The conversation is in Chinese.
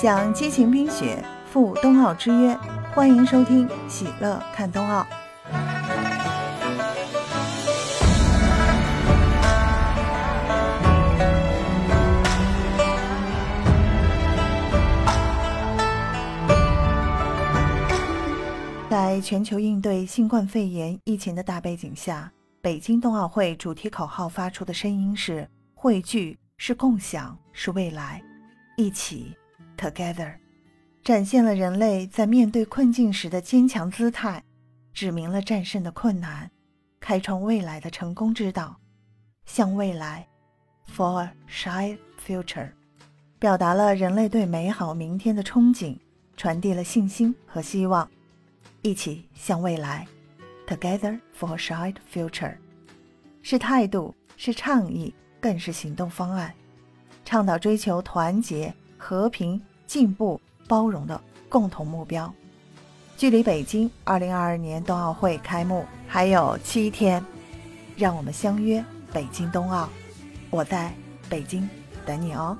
向激情冰雪赴冬奥之约，欢迎收听《喜乐看冬奥》。在全球应对新冠肺炎疫情的大背景下，北京冬奥会主题口号发出的声音是“汇聚是共享是未来，一起 Together”，展现了人类在面对困境时的坚强姿态，指明了战胜的困难、开创未来的成功之道。向未来，For a shared future，表达了人类对美好明天的憧憬，传递了信心和希望。一起向未来，Together for a shared future，是态度，是倡议，更是行动方案，倡导追求团结、和平、进步、包容的共同目标。距离北京二零二二年冬奥会开幕还有七天，让我们相约北京冬奥，我在北京等你哦。